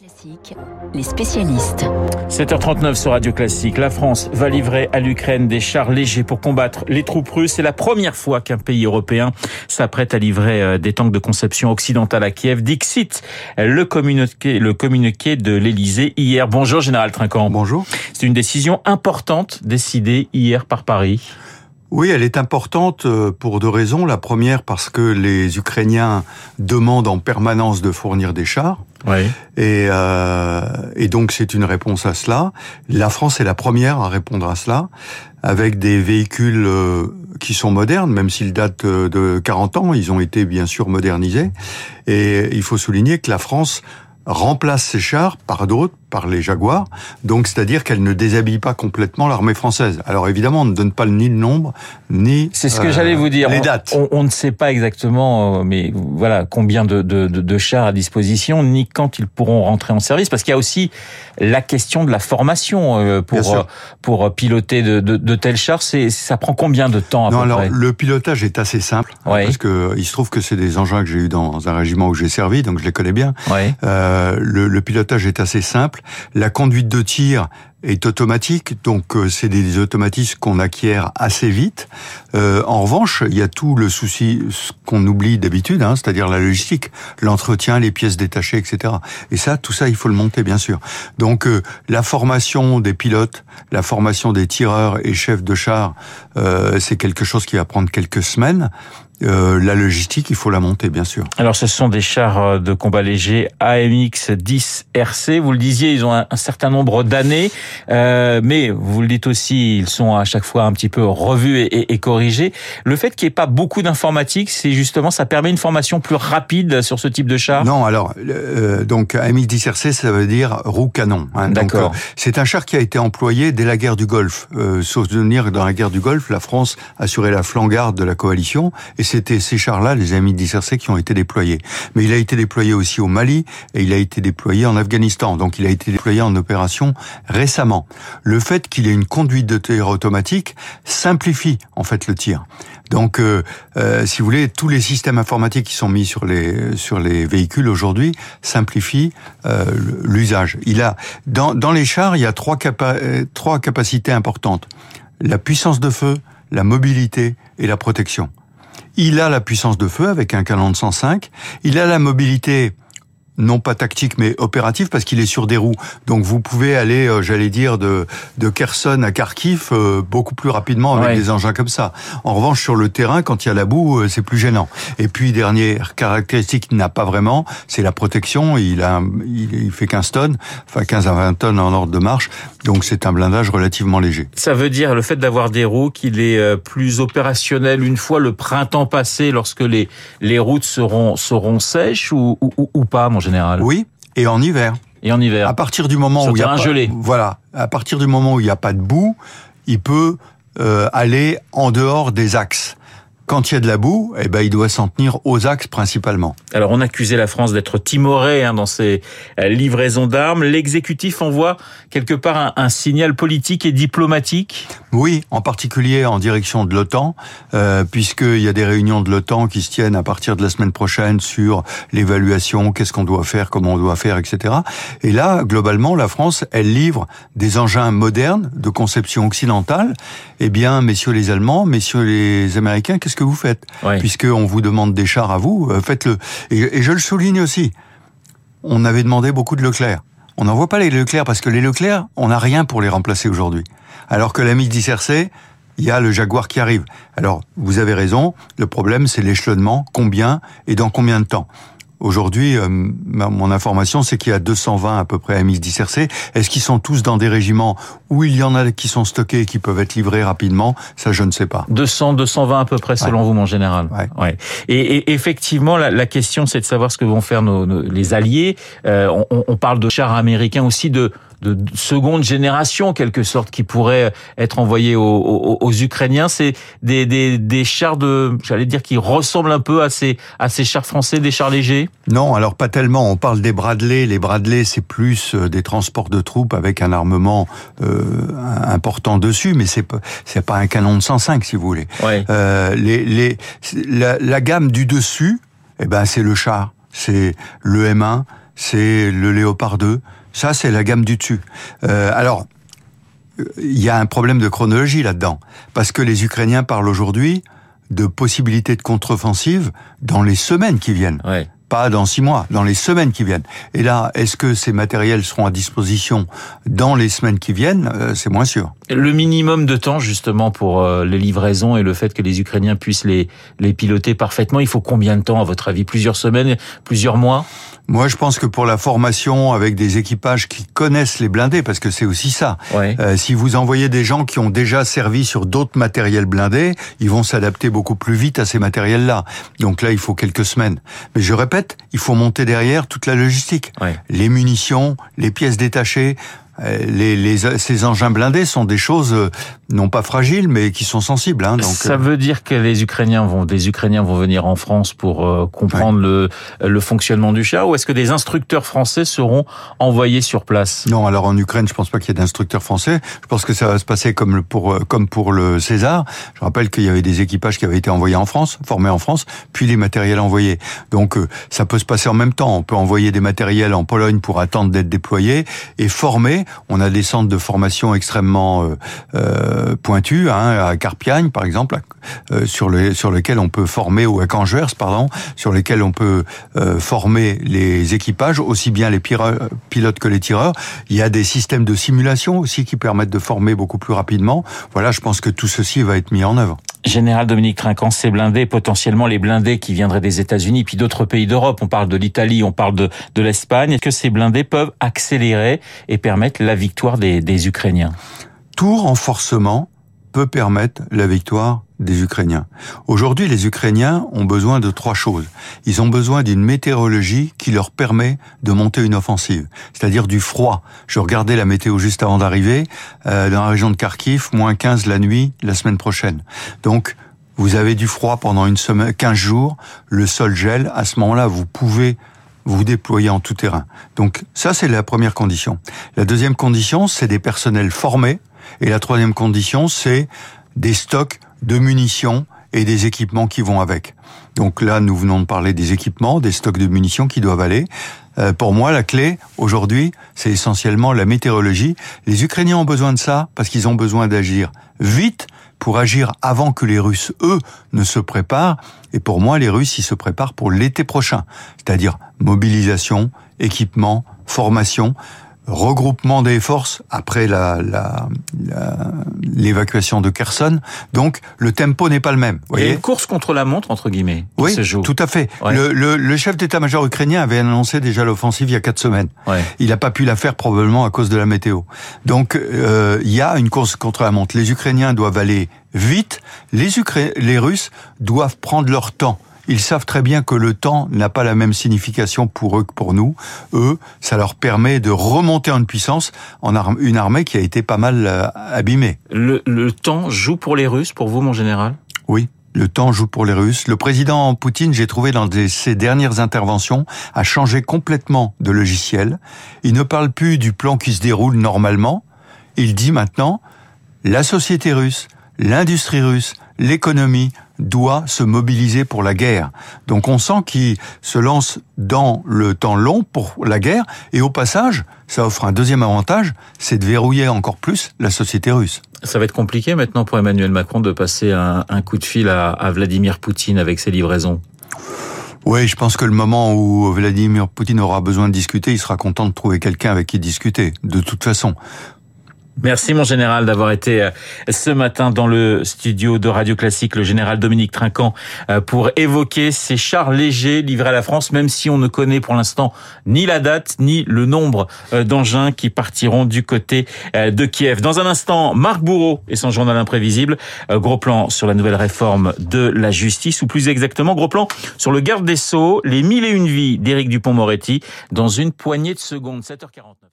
Classique, les spécialistes. 7h39 sur Radio Classique. La France va livrer à l'Ukraine des chars légers pour combattre les troupes russes. C'est la première fois qu'un pays européen s'apprête à livrer euh, des tanks de conception occidentale à Kiev. Dixit, le communiqué, le communiqué de l'Elysée hier. Bonjour, Général Trinquant. Bonjour. C'est une décision importante décidée hier par Paris. Oui, elle est importante euh, pour deux raisons. La première, parce que les Ukrainiens demandent en permanence de fournir des chars. Et, euh, et donc c'est une réponse à cela. La France est la première à répondre à cela, avec des véhicules euh, qui sont modernes, même s'ils datent euh, de 40 ans, ils ont été bien sûr modernisés. Et il faut souligner que la France remplace ces chars par d'autres, par les Jaguars, donc c'est-à-dire qu'elle ne déshabille pas complètement l'armée française. Alors évidemment, on ne donne pas ni le nombre, ni C'est ce que euh, j'allais vous dire. les dates. On, on ne sait pas exactement, euh, mais voilà, combien de, de, de, de chars à disposition, ni quand ils pourront rentrer en service, parce qu'il y a aussi la question de la formation euh, pour euh, pour piloter de, tels chars. C'est ça prend combien de temps à Non, peu alors près? le pilotage est assez simple hein, Ouais. parce que il se trouve que c'est des engins que j'ai eu dans un régiment où j'ai servi, donc je les connais bien. Ouais. Euh, le, le pilotage est assez simple. La conduite de tir est automatique, donc euh, c'est des automatismes qu'on acquiert assez vite. Euh, en revanche, il y a tout le souci qu'on oublie d'habitude, hein, c'est-à-dire la logistique, l'entretien, les pièces détachées, etc. Et ça, tout ça, il faut le monter, bien sûr. Donc euh, la formation des pilotes, la formation des tireurs et chefs de char, euh, c'est quelque chose qui va prendre quelques semaines. Euh, la logistique, il faut la monter, bien sûr. Alors, ce sont des chars euh, de combat léger AMX 10 RC. Vous le disiez, ils ont un, un certain nombre d'années, euh, mais vous le dites aussi, ils sont à chaque fois un petit peu revus et, et- et corrigés. Le fait qu'il n'y ait pas beaucoup d'informatique, c'est justement, ça permet une formation plus rapide sur ce type de char. Non, alors euh, donc AMX-10RC, ça veut dire roue canon. hein. D'accord. euh, c'est un char qui a été employé dès la guerre du Golfe. Euh, sauf que dans la guerre du Golfe, la France assurait la flanc-garde de la coalition, et c'était ces chars-là, les AMX-10RC, qui ont été déployés. Mais il a été déployé aussi au Mali et il a été déployé en Afghanistan. Donc il a été déployé en opération récemment. Le fait qu'il ait une conduite de tir automatique simplifie en fait le tir. Donc, euh, euh, si vous voulez, tous les systèmes informatiques qui sont mis sur les sur les véhicules aujourd'hui simplifient euh, l'usage. Il a dans dans les chars, il y a trois capa- trois capacités importantes la puissance de feu, la mobilité et la protection. Il a la puissance de feu avec un canon de 105. Il a la mobilité non pas tactique mais opérative parce qu'il est sur des roues. Donc vous pouvez aller, euh, j'allais dire, de, de Kherson à Kharkiv euh, beaucoup plus rapidement avec Ouais. des engins comme ça. En revanche, sur le terrain, quand il y a la boue, euh, c'est plus gênant. Et puis, dernière caractéristique qu'il n'a pas vraiment, c'est la protection. Il a, il, il fait 15 tonnes, enfin 15 à 20 tonnes en ordre de marche. Donc c'est un blindage relativement léger. Ça veut dire le fait d'avoir des roues qu'il est euh, plus opérationnel une fois le printemps passé, lorsque les les routes seront seront sèches ou ou, ou- pas, en général. Oui, et en hiver. Et en hiver. À partir du moment Sur où il y a pas, voilà, à partir du moment où il n'y a pas de boue, il peut euh, aller en dehors des axes. Quand il y a de la boue, eh ben il doit s'en tenir aux axes principalement. Alors, on accusait la France d'être timorée hein, dans ses euh, livraisons d'armes. L'exécutif envoie quelque part un, un signal politique et diplomatique. Oui, en particulier en direction de l'OTAN, euh, puisqu'il y a des réunions de l'OTAN qui se tiennent à partir de la semaine prochaine sur l'évaluation, qu'est-ce qu'on doit faire, comment on doit faire, etc. Et là, globalement, la France, elle livre des engins modernes de conception occidentale. Eh bien, messieurs les Allemands, messieurs les Américains, qu'est-ce que vous faites Ouais. Puisqu'on vous demande des chars à vous, euh, faites-le. Et, et je le souligne aussi, on avait demandé beaucoup de Leclerc. On n'envoie pas les Leclerc parce que les Leclerc, on n'a rien pour les remplacer aujourd'hui. Alors que la MiG 10 RC, il y a le Jaguar qui arrive. Alors, vous avez raison, le problème c'est l'échelonnement, combien et dans combien de temps. Aujourd'hui, euh, mon information, c'est qu'il y a 220 à peu près à 10 RC. Est-ce qu'ils sont tous dans des régiments où il y en a qui sont stockés et qui peuvent être livrés rapidement? Ça, je ne sais pas. 200, 220 à peu près selon vous, mon général. Ouais. Et, et effectivement, la, la question, c'est de savoir ce que vont faire nos, nos- les alliés. Euh, on, on parle de chars américains aussi de, de seconde génération, en quelque sorte, qui pourraient être envoyés aux, aux- aux Ukrainiens. C'est des, des, des chars de, j'allais dire, qui ressemblent un peu à ces, à ces chars français, des chars légers? Non, alors pas tellement. On parle des Bradley. Les Bradley, c'est plus euh, des transports de troupes avec un armement euh, important dessus, mais c'est pas c'est pas un canon de 105 si vous voulez. Ouais. Euh, les, les, la, la gamme du dessus, eh ben c'est le char, c'est le M1, c'est le Léopard 2. Ça, c'est la gamme du dessus. Euh, alors, il y a un problème de chronologie là-dedans, parce que les Ukrainiens parlent aujourd'hui de possibilités de contre-offensive dans les semaines qui viennent. Ouais. Pas dans six mois, dans les semaines qui viennent. Et là, est-ce que ces matériels seront à disposition dans les semaines qui viennent? Euh, C'est moins sûr. Le minimum de temps justement pour euh, les livraisons et le fait que les Ukrainiens puissent les, les piloter parfaitement, il faut combien de temps à votre avis? Plusieurs semaines, plusieurs mois? Moi, je pense que pour la formation avec des équipages qui connaissent les blindés, parce que c'est aussi ça. Ouais. Euh, si vous envoyez des gens qui ont déjà servi sur d'autres matériels blindés, ils vont s'adapter beaucoup plus vite à ces matériels-là. Donc là, il faut quelques semaines. Mais je répète, il faut monter derrière toute la logistique. Ouais. Les munitions, les pièces détachées, euh, les, les, ces engins blindés sont des choses euh, non pas fragiles, mais qui sont sensibles. Hein, donc, Ça euh, veut dire que les Ukrainiens vont, des Ukrainiens vont venir en France pour euh, comprendre le, le fonctionnement du char, ou est-ce que des instructeurs français seront envoyés sur place? Non, alors en Ukraine, je pense pas qu'il y ait d'instructeurs français. Je pense que ça va se passer comme le- pour euh, comme pour le César. Je rappelle qu'il y avait des équipages qui avaient été envoyés en France, formés en France, puis les matériels envoyés. Donc euh, ça peut se passer en même temps. On peut envoyer des matériels en Pologne pour attendre d'être déployés et former. On a des centres de formation extrêmement euh, euh, pointus, hein, à Carpiagne par exemple, euh, sur le sur lequel on peut former ou à Canjuers, pardon, sur lesquels on peut euh, former les équipages, aussi bien les pilotes que les tireurs. Il y a des systèmes de simulation aussi qui permettent de former beaucoup plus rapidement. Voilà, je pense que tout ceci va être mis en œuvre. Général Dominique Trinquant, ces blindés, potentiellement les blindés qui viendraient des États-Unis, puis d'autres pays d'Europe. On parle de l'Italie, on parle de, de l'Espagne. Est-ce que ces blindés peuvent accélérer et permettre la victoire des Ukrainiens? Tout renforcement peut permettre la victoire des Ukrainiens. Aujourd'hui, les Ukrainiens ont besoin de trois choses. Ils ont besoin d'une météorologie qui leur permet de monter une offensive, c'est-à-dire du froid. Je regardais la météo juste avant d'arriver, euh, dans la région de Kharkiv, moins 15 la nuit la semaine prochaine. Donc, vous avez du froid pendant une semaine, 15 jours, le sol gèle, à ce moment-là, vous pouvez vous déployer en tout terrain. Donc ça, c'est la première condition. La deuxième condition, c'est des personnels formés. Et la troisième condition, c'est des stocks de munitions et des équipements qui vont avec. Donc là, nous venons de parler des équipements, des stocks de munitions qui doivent aller. Euh, pour moi, la clé, aujourd'hui, c'est essentiellement la météorologie. Les Ukrainiens ont besoin de ça parce qu'ils ont besoin d'agir vite pour agir avant que les Russes, eux, ne se préparent. Et pour moi, les Russes, ils se préparent pour l'été prochain. C'est-à-dire mobilisation, équipement, formation, regroupement des forces après la, la, la- l'évacuation de Kherson. Donc, le tempo n'est pas le même. Vous Il y a voyez une course contre la montre, entre guillemets, oui, se joue. tout à fait. Ouais. Le, le, le chef d'état-major ukrainien avait annoncé déjà l'offensive il y a quatre semaines. Ouais. Il n'a pas pu la faire probablement à cause de la météo. Donc euh, il y a une course contre la montre. Les Ukrainiens doivent aller vite. Les, Ukra- les Russes doivent prendre leur temps. Ils savent très bien que le temps n'a pas la même signification pour eux que pour nous. Eux, ça leur permet de remonter en puissance en une armée qui a été pas mal euh, abîmée. Le, le temps joue pour les Russes, pour vous, mon général? Oui. Le temps joue pour les Russes. Le président Poutine, j'ai trouvé dans ses dernières interventions, a changé complètement de logiciel. Il ne parle plus du plan qui se déroule normalement. Il dit maintenant, la société russe, l'industrie russe, l'économie doit se mobiliser pour la guerre. Donc on sent qu'il se lance dans le temps long pour la guerre et au passage, ça offre un deuxième avantage, c'est de verrouiller encore plus la société russe. Ça va être compliqué maintenant pour Emmanuel Macron de passer un, un coup de fil à, à Vladimir Poutine avec ses livraisons? Oui, je pense que le moment où Vladimir Poutine aura besoin de discuter, il sera content de trouver quelqu'un avec qui discuter, de toute façon. Merci mon général d'avoir été euh, ce matin dans le studio de Radio Classique, le général Dominique Trinquant, euh, pour évoquer ces chars légers livrés à la France, même si on ne connaît pour l'instant ni la date ni le nombre euh, d'engins qui partiront du côté de Kiev. Dans un instant, Marc Bourreau et son journal imprévisible. Gros plan sur la nouvelle réforme de la justice, ou plus exactement, gros plan sur le garde des Sceaux, les mille et une vies d'Éric Dupont-Moretti, dans une poignée de secondes, 7h49.